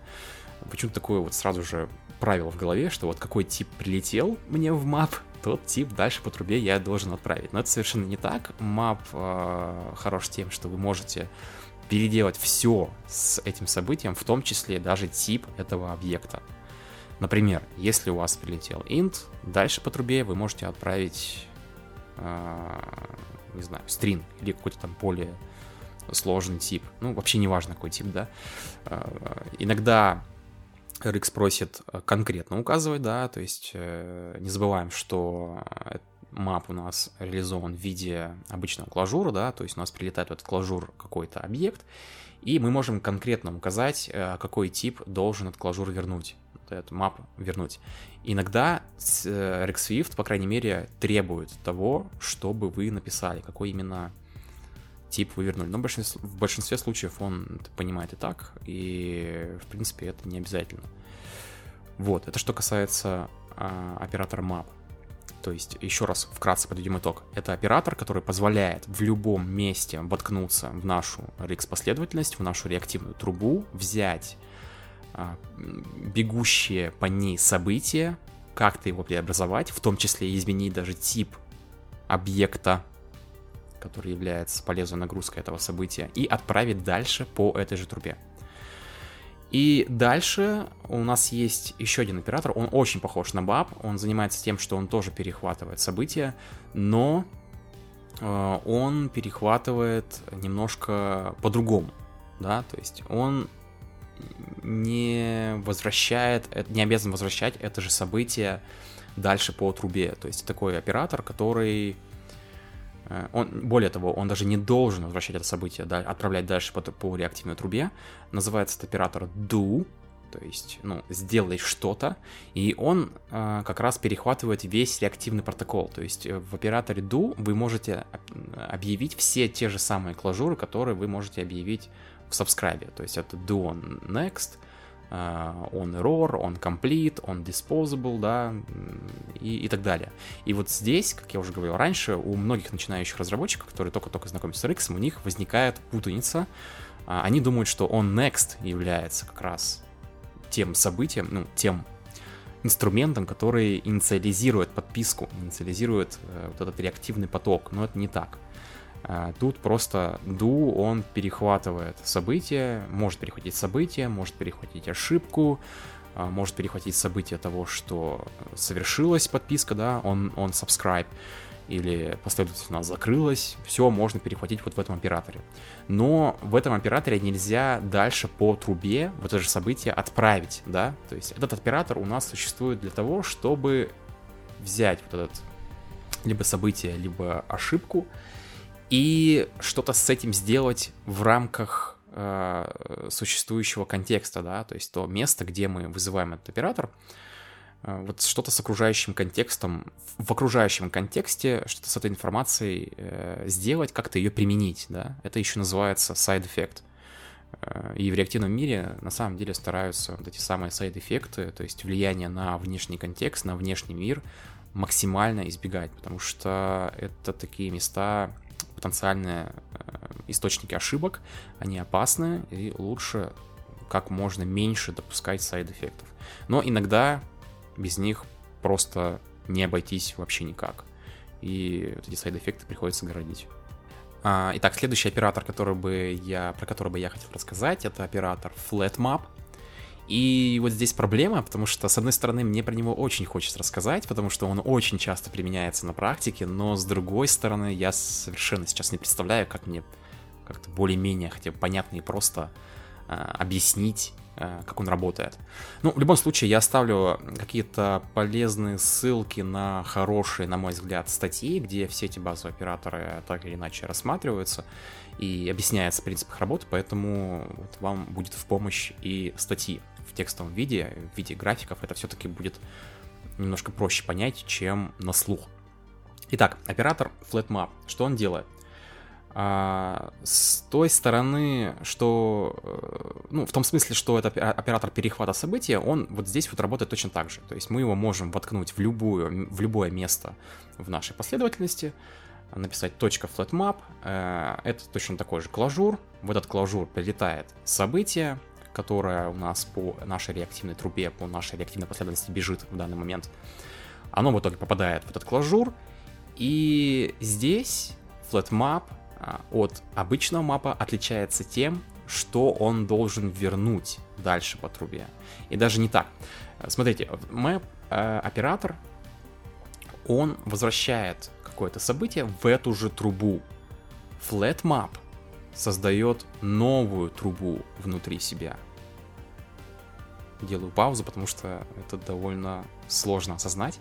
Speaker 1: почему-то такое вот сразу же правило в голове, что вот какой тип прилетел мне в мап, тот тип дальше по трубе я должен отправить. Но это совершенно не так. Мап э, хорош тем, что вы можете переделать все с этим событием, в том числе даже тип этого объекта. Например, если у вас прилетел int, дальше по трубе вы можете отправить, э, не знаю, string или какой-то там более сложный тип. Ну, вообще не важно, какой тип, да. Э, иногда RX просит конкретно указывать, да, то есть э, не забываем, что map у нас реализован в виде обычного клажура, да, то есть у нас прилетает в этот клажур какой-то объект, и мы можем конкретно указать, э, какой тип должен этот клажур вернуть эту мапу вернуть. Иногда э, Rex Swift, по крайней мере, требует того, чтобы вы написали, какой именно тип вы вернули. Но в большинстве, в большинстве случаев он понимает и так, и, в принципе, это не обязательно. Вот, это что касается а, оператора map. То есть, еще раз вкратце подведем итог. Это оператор, который позволяет в любом месте воткнуться в нашу RX последовательность, в нашу реактивную трубу, взять бегущие по ней события, как-то его преобразовать, в том числе изменить даже тип объекта, который является полезной нагрузкой этого события, и отправить дальше по этой же трубе. И дальше у нас есть еще один оператор, он очень похож на BAP, он занимается тем, что он тоже перехватывает события, но э, он перехватывает немножко по-другому, да, то есть он не возвращает, э, не обязан возвращать это же событие дальше по трубе. То есть такой оператор, который э, он, более того, он даже не должен возвращать это событие, да, отправлять дальше по, по реактивной трубе. Называется этот оператор do, то есть, ну, сделай что-то, и он э, как раз перехватывает весь реактивный протокол. То есть э, в операторе do вы можете объявить все те же самые клажуры, которые вы можете объявить в subscribe. То есть это do on next, uh, on error, on complete, on disposable, да, и, и так далее. И вот здесь, как я уже говорил раньше, у многих начинающих разработчиков, которые только-только знакомятся с RX, у них возникает путаница а, они думают, что он next является как раз тем событием, ну, тем инструментом, который инициализирует подписку, инициализирует э, вот этот реактивный поток, но это не так. А, тут просто do, он перехватывает события, может перехватить события, может перехватить ошибку, а, может перехватить событие того, что совершилась подписка, да, он, он subscribe, или нас закрылась, все можно перехватить вот в этом операторе. Но в этом операторе нельзя дальше по трубе вот это же событие отправить, да, то есть этот оператор у нас существует для того, чтобы взять вот этот либо событие, либо ошибку, и что-то с этим сделать в рамках э, существующего контекста, да, то есть то место, где мы вызываем этот оператор, э, вот что-то с окружающим контекстом, в окружающем контексте что-то с этой информацией э, сделать, как-то ее применить, да, это еще называется side effect. Э, и в реактивном мире на самом деле стараются вот эти самые сайд-эффекты, то есть влияние на внешний контекст, на внешний мир максимально избегать, потому что это такие места, потенциальные э, источники ошибок, они опасны, и лучше как можно меньше допускать сайд-эффектов. Но иногда без них просто не обойтись вообще никак. И вот эти сайд-эффекты приходится городить. А, итак, следующий оператор, который бы я, про который бы я хотел рассказать, это оператор FlatMap. И вот здесь проблема, потому что, с одной стороны, мне про него очень хочется рассказать, потому что он очень часто применяется на практике, но с другой стороны, я совершенно сейчас не представляю, как мне как-то более-менее хотя бы понятно и просто э, объяснить, э, как он работает. Ну, в любом случае, я оставлю какие-то полезные ссылки на хорошие, на мой взгляд, статьи, где все эти базовые операторы так или иначе рассматриваются и объясняется принцип их работы, поэтому вот вам будет в помощь и статьи текстовом виде, в виде графиков, это все-таки будет немножко проще понять, чем на слух. Итак, оператор FlatMap, что он делает? А, с той стороны, что, э, ну, в том смысле, что это оператор перехвата события, он вот здесь вот работает точно так же. То есть мы его можем воткнуть в, любую, в любое место в нашей последовательности, написать .flatmap, э, это точно такой же клажур, в этот клажур прилетает событие, которая у нас по нашей реактивной трубе, по нашей реактивной последовательности бежит в данный момент, оно в итоге попадает в этот клажур, и здесь flatmap а, от обычного мапа отличается тем, что он должен вернуть дальше по трубе. И даже не так. Смотрите, map э, оператор, он возвращает какое-то событие в эту же трубу. Flatmap создает новую трубу внутри себя. Делаю паузу, потому что это довольно сложно осознать.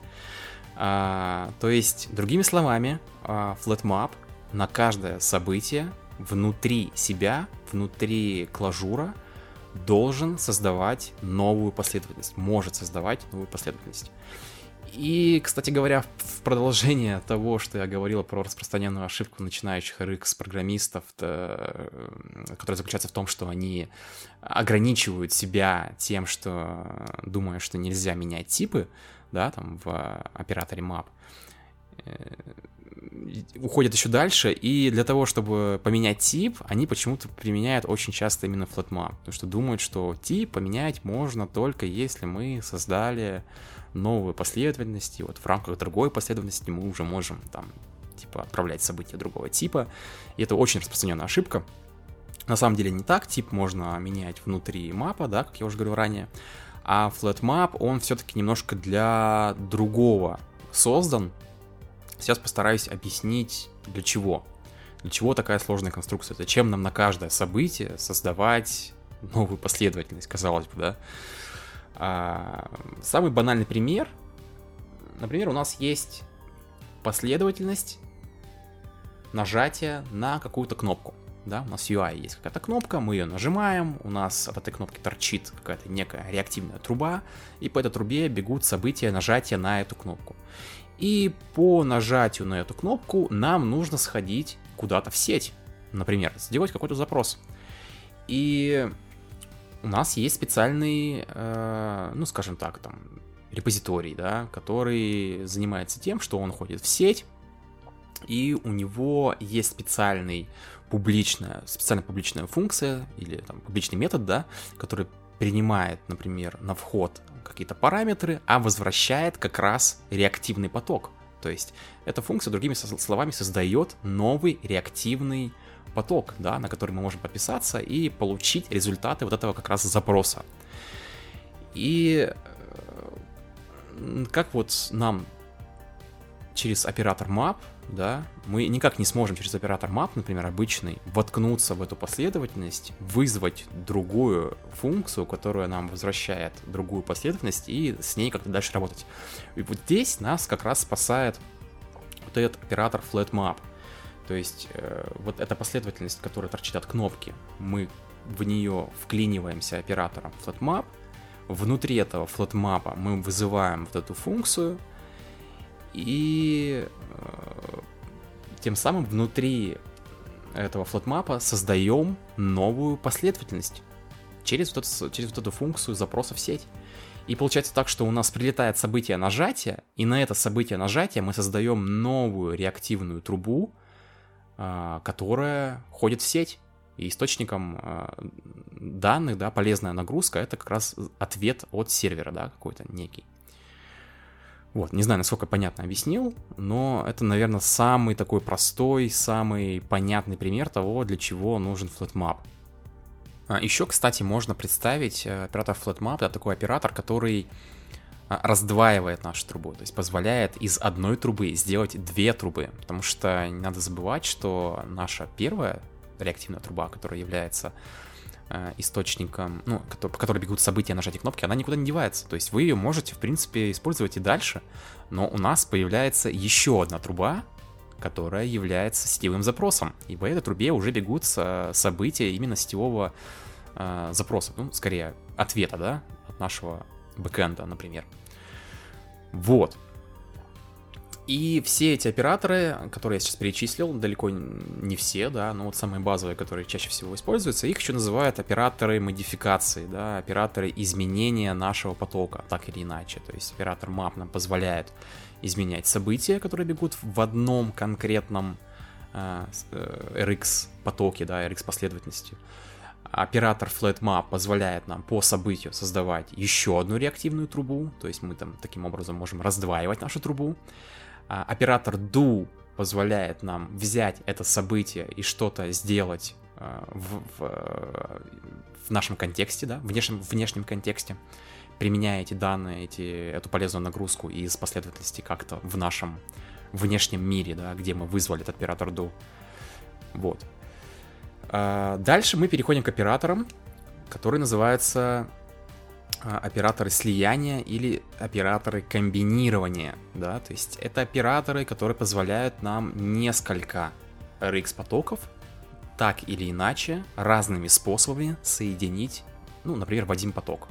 Speaker 1: А, то есть, другими словами, а, FlatMap на каждое событие внутри себя, внутри клажура должен создавать новую последовательность, может создавать новую последовательность. И, кстати говоря, в продолжение того, что я говорил про распространенную ошибку начинающих RX-программистов, которая заключается в том, что они ограничивают себя тем, что думая, что нельзя менять типы, да, там в операторе map, э, уходят еще дальше, и для того, чтобы поменять тип, они почему-то применяют очень часто именно flatmap, потому что думают, что тип поменять можно только если мы создали новую последовательность, и вот в рамках другой последовательности мы уже можем там типа отправлять события другого типа, и это очень распространенная ошибка. На самом деле не так, тип можно менять внутри мапа, да, как я уже говорил ранее, а FlatMap, он все-таки немножко для другого создан. Сейчас постараюсь объяснить, для чего. Для чего такая сложная конструкция? Зачем нам на каждое событие создавать новую последовательность, казалось бы, да? А, самый банальный пример. Например, у нас есть последовательность нажатия на какую-то кнопку. Да, у нас UI есть какая-то кнопка, мы ее нажимаем, у нас от этой кнопки торчит какая-то некая реактивная труба, и по этой трубе бегут события нажатия на эту кнопку. И по нажатию на эту кнопку нам нужно сходить куда-то в сеть, например, сделать какой-то запрос. И у нас есть специальный, э, ну, скажем так, там, репозиторий, да, который занимается тем, что он ходит в сеть и у него есть специальный публичная, специальная публичная функция или там, публичный метод, да, который принимает, например, на вход какие-то параметры, а возвращает как раз реактивный поток. То есть эта функция, другими словами, создает новый реактивный поток, да, на который мы можем подписаться и получить результаты вот этого как раз запроса. И э, как вот нам через оператор map да, мы никак не сможем через оператор map, например, обычный, воткнуться в эту последовательность, вызвать другую функцию, которая нам возвращает другую последовательность, и с ней как-то дальше работать. И вот здесь нас как раз спасает вот этот оператор flatmap. То есть э, вот эта последовательность, которая торчит от кнопки, мы в нее вклиниваемся оператором flatmap, внутри этого flatmap мы вызываем вот эту функцию, и э, тем самым внутри этого флотмапа создаем новую последовательность через вот, эту, через вот эту функцию запроса в сеть. И получается так, что у нас прилетает событие нажатия, и на это событие нажатия мы создаем новую реактивную трубу, э, которая ходит в сеть. И источником э, данных, да, полезная нагрузка, это как раз ответ от сервера, да, какой-то некий. Вот, не знаю, насколько понятно объяснил, но это, наверное, самый такой простой, самый понятный пример того, для чего нужен FlatMap. А еще, кстати, можно представить э, оператор FlatMap, это такой оператор, который а, раздваивает нашу трубу, то есть позволяет из одной трубы сделать две трубы, потому что не надо забывать, что наша первая реактивная труба, которая является источником, ну, по которой бегут события нажатия кнопки, она никуда не девается. То есть вы ее можете, в принципе, использовать и дальше, но у нас появляется еще одна труба, которая является сетевым запросом. И по этой трубе уже бегут события именно сетевого э, запроса, ну, скорее, ответа, да, от нашего бэкэнда, например. Вот. И все эти операторы, которые я сейчас перечислил, далеко не все, да, но вот самые базовые, которые чаще всего используются, их еще называют операторы модификации, да, операторы изменения нашего потока, так или иначе. То есть оператор map нам позволяет изменять события, которые бегут в одном конкретном э, э RX потоке, да, RX последовательности. Оператор FlatMap позволяет нам по событию создавать еще одну реактивную трубу, то есть мы там таким образом можем раздваивать нашу трубу. А, оператор do позволяет нам взять это событие и что-то сделать а, в, в, в нашем контексте, да, внешнем, внешнем контексте, применяя эти данные, эти, эту полезную нагрузку из последовательности как-то в нашем внешнем мире, да, где мы вызвали этот оператор do. Вот. А, дальше мы переходим к операторам, который называется операторы слияния или операторы комбинирования, да, то есть это операторы, которые позволяют нам несколько RX потоков так или иначе разными способами соединить, ну, например, в один поток.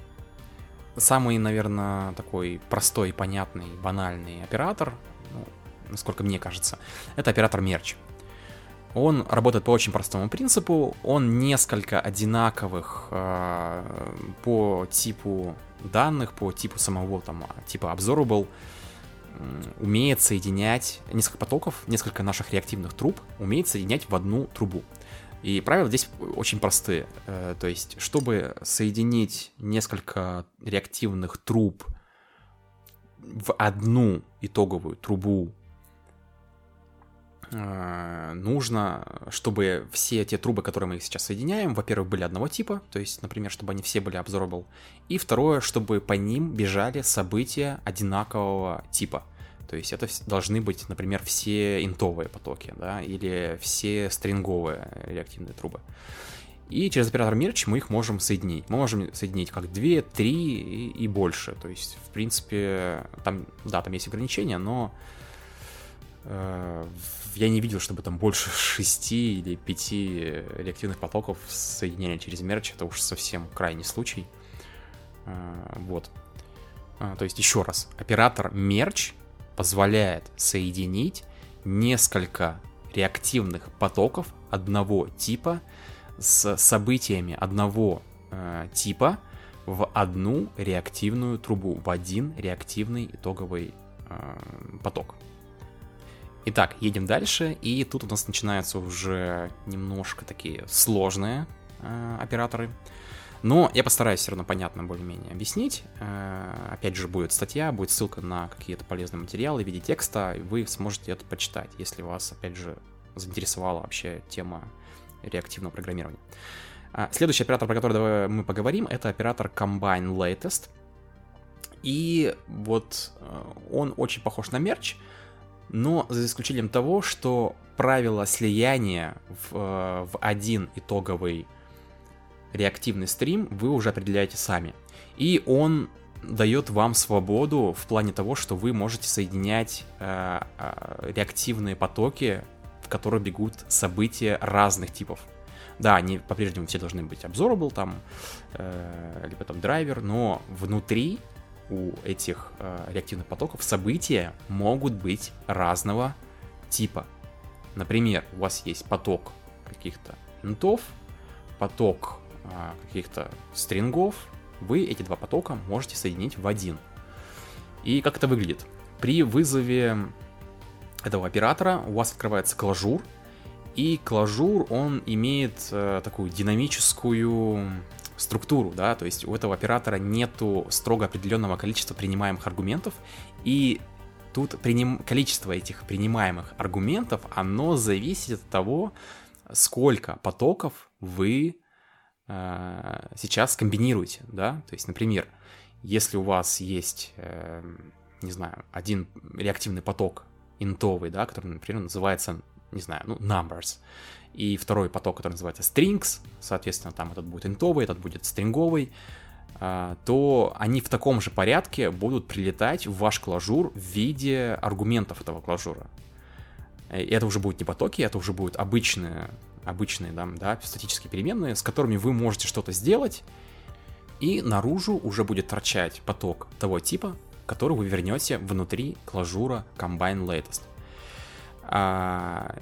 Speaker 1: Самый, наверное, такой простой, понятный, банальный оператор, ну, насколько мне кажется, это оператор мерч. Он работает по очень простому принципу. Он несколько одинаковых э, по типу данных, по типу самого там типа observable умеет соединять несколько потоков, несколько наших реактивных труб, умеет соединять в одну трубу. И правила здесь очень простые. Э, то есть, чтобы соединить несколько реактивных труб в одну итоговую трубу нужно, чтобы все те трубы, которые мы сейчас соединяем, во-первых, были одного типа, то есть, например, чтобы они все были absorbable, и второе, чтобы по ним бежали события одинакового типа. То есть это должны быть, например, все интовые потоки, да, или все стринговые реактивные трубы. И через оператор Merge мы их можем соединить. Мы можем соединить как 2, 3 и, и больше. То есть, в принципе, там, да, там есть ограничения, но э, я не видел, чтобы там больше шести или пяти реактивных потоков соединяли через мерч. Это уж совсем крайний случай. А, вот. А, то есть, еще раз, оператор мерч позволяет соединить несколько реактивных потоков одного типа с событиями одного э, типа в одну реактивную трубу, в один реактивный итоговый э, поток. Итак, едем дальше, и тут у нас начинаются уже немножко такие сложные э, операторы. Но я постараюсь все равно понятно более-менее объяснить. Э, опять же, будет статья, будет ссылка на какие-то полезные материалы в виде текста, и вы сможете это почитать, если вас, опять же, заинтересовала вообще тема реактивного программирования. А, следующий оператор, про который мы поговорим, это оператор Combine Latest. И вот э, он очень похож на мерч, но за исключением того, что правила слияния в, э, в один итоговый реактивный стрим вы уже определяете сами. И он дает вам свободу в плане того, что вы можете соединять э, э, реактивные потоки, в которые бегут события разных типов. Да, они по-прежнему все должны быть observable, там, э, либо там драйвер, но внутри у этих э, реактивных потоков события могут быть разного типа. Например, у вас есть поток каких-то интов, поток э, каких-то стрингов, вы эти два потока можете соединить в один. И как это выглядит? При вызове этого оператора у вас открывается клажур, и клажур, он имеет э, такую динамическую структуру, да, то есть у этого оператора нету строго определенного количества принимаемых аргументов, и тут приним... количество этих принимаемых аргументов, оно зависит от того, сколько потоков вы э, сейчас комбинируете, да, то есть, например, если у вас есть, э, не знаю, один реактивный поток интовый, да, который, например, называется, не знаю, ну, numbers, и второй поток, который называется strings, соответственно, там этот будет интовый, этот будет стринговый, а, то они в таком же порядке будут прилетать в ваш клажур в виде аргументов этого клажура. И это уже будут не потоки, это уже будут обычные, обычные да, да, статические переменные, с которыми вы можете что-то сделать, и наружу уже будет торчать поток того типа, который вы вернете внутри клажура Combine Latest. А,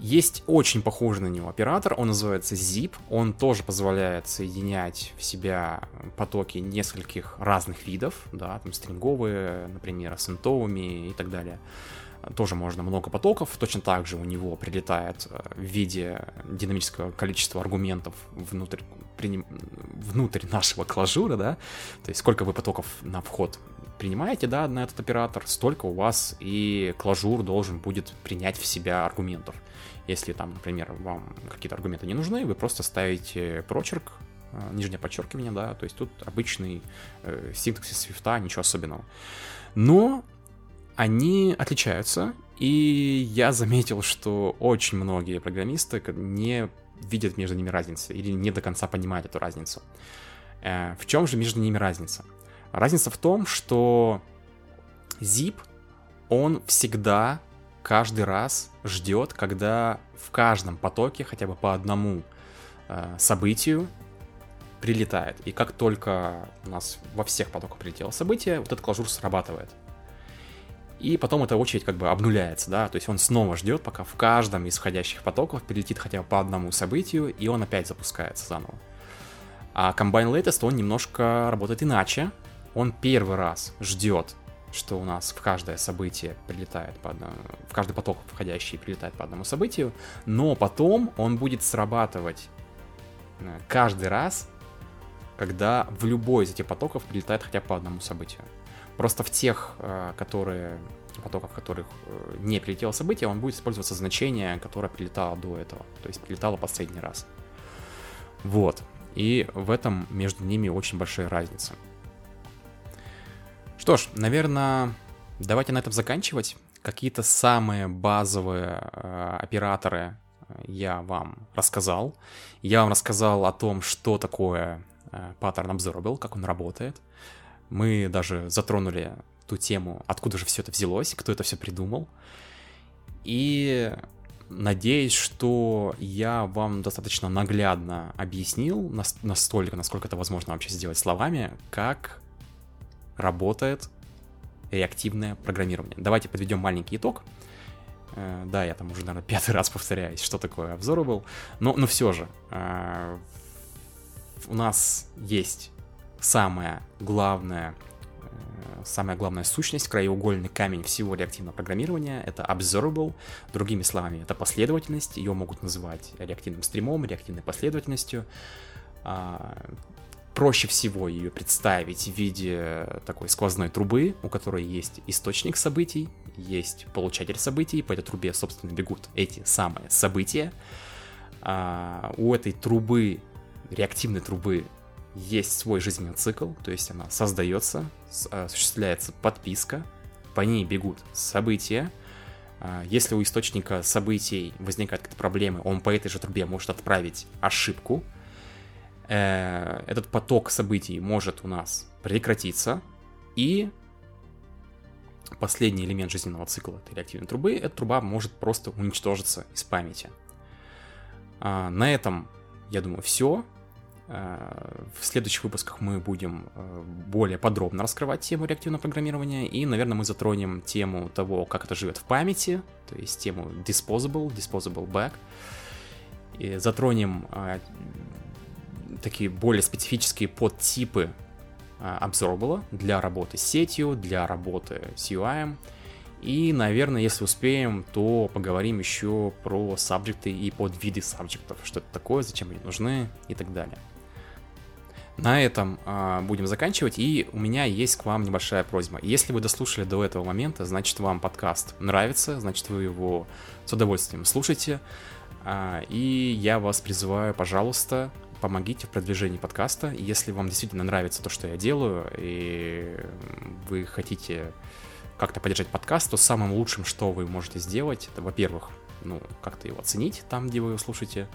Speaker 1: есть очень похожий на него оператор, он называется Zip, он тоже позволяет соединять в себя потоки нескольких разных видов, да, там стринговые, например, с интовыми и так далее. Тоже можно много потоков, точно так же у него прилетает э, в виде динамического количества аргументов внутрь, внутрь нашего клажура, да, то есть сколько вы потоков на вход принимаете, да, на этот оператор, столько у вас и клажур должен будет принять в себя аргументов. Если там, например, вам какие-то аргументы не нужны, вы просто ставите прочерк, э, нижнее подчеркивание, да, то есть тут обычный э, синтаксис свифта, ничего особенного. Но они отличаются, и я заметил, что очень многие программисты не видят между ними разницы или не до конца понимают эту разницу. Э, в чем же между ними разница? Разница в том, что zip, он всегда, каждый раз ждет, когда в каждом потоке хотя бы по одному э, событию прилетает. И как только у нас во всех потоках прилетело событие, вот этот клажур срабатывает. И потом эта очередь как бы обнуляется, да, то есть он снова ждет, пока в каждом из входящих потоков прилетит хотя бы по одному событию, и он опять запускается заново. А Combine Latest, он немножко работает иначе, он первый раз ждет, что у нас в каждое событие прилетает по одному, в каждый поток входящий прилетает по одному событию, но потом он будет срабатывать э, каждый раз, когда в любой из этих потоков прилетает хотя бы по одному событию. Просто в тех, э, которые потоков, в которых э, не прилетело событие, он будет использоваться значение, которое прилетало до этого, то есть прилетало последний раз. Вот. И в этом между ними очень большая разница. Что ж, наверное, давайте на этом заканчивать. Какие-то самые базовые э, операторы э, я вам рассказал. Я вам рассказал о том, что такое э, Pattern Observable, как он работает. Мы даже затронули ту тему, откуда же все это взялось, кто это все придумал. И надеюсь, что я вам достаточно наглядно объяснил, настолько, насколько это возможно вообще сделать словами, как работает реактивное программирование. Давайте подведем маленький итог. Э, да, я там уже, наверное, пятый раз повторяюсь, что такое Observable. Но, но все же, э, у нас есть самое главное, э, самая главная сущность, краеугольный камень всего реактивного программирования — это observable. Другими словами, это последовательность. Ее могут называть реактивным стримом, реактивной последовательностью. Проще всего ее представить в виде такой сквозной трубы, у которой есть источник событий, есть получатель событий, по этой трубе, собственно, бегут эти самые события. А, у этой трубы, реактивной трубы, есть свой жизненный цикл, то есть она создается, осуществляется подписка, по ней бегут события. А, если у источника событий возникают какие-то проблемы, он по этой же трубе может отправить ошибку. Э, этот поток событий может у нас прекратиться, и последний элемент жизненного цикла этой реактивной трубы, эта труба может просто уничтожиться из памяти. А, на этом, я думаю, все. Э, в следующих выпусках мы будем э, более подробно раскрывать тему реактивного программирования, и, наверное, мы затронем тему того, как это живет в памяти, то есть тему disposable, disposable back, и затронем э, такие более специфические подтипы Observable для работы с сетью, для работы с UI, и, наверное, если успеем, то поговорим еще про сабжекты и подвиды сабжектов, что это такое, зачем они нужны и так далее. На этом э, будем заканчивать, и у меня есть к вам небольшая просьба. Если вы дослушали до этого момента, значит вам подкаст нравится, значит вы его с удовольствием слушаете. Э, и я вас призываю, пожалуйста, помогите в продвижении подкаста. Если вам действительно нравится то, что я делаю, и вы хотите как-то поддержать подкаст, то самым лучшим, что вы можете сделать, это, во-первых, ну, как-то его оценить там, где вы его слушаете,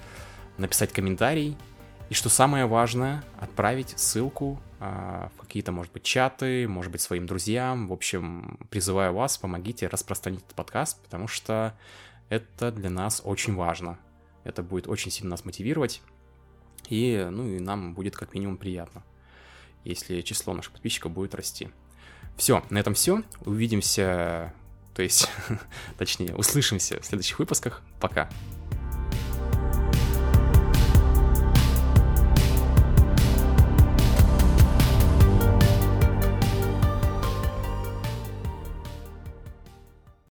Speaker 1: написать комментарий, и что самое важное, отправить ссылку э, в какие-то, может быть, чаты, может быть, своим друзьям. В общем, призываю вас, помогите распространить этот подкаст, потому что это для нас очень важно. Это будет очень сильно нас мотивировать. И, ну, и нам будет как минимум приятно, если число наших подписчиков будет расти. Все, на этом все. Увидимся, то есть, (laughs) точнее, услышимся в следующих выпусках. Пока.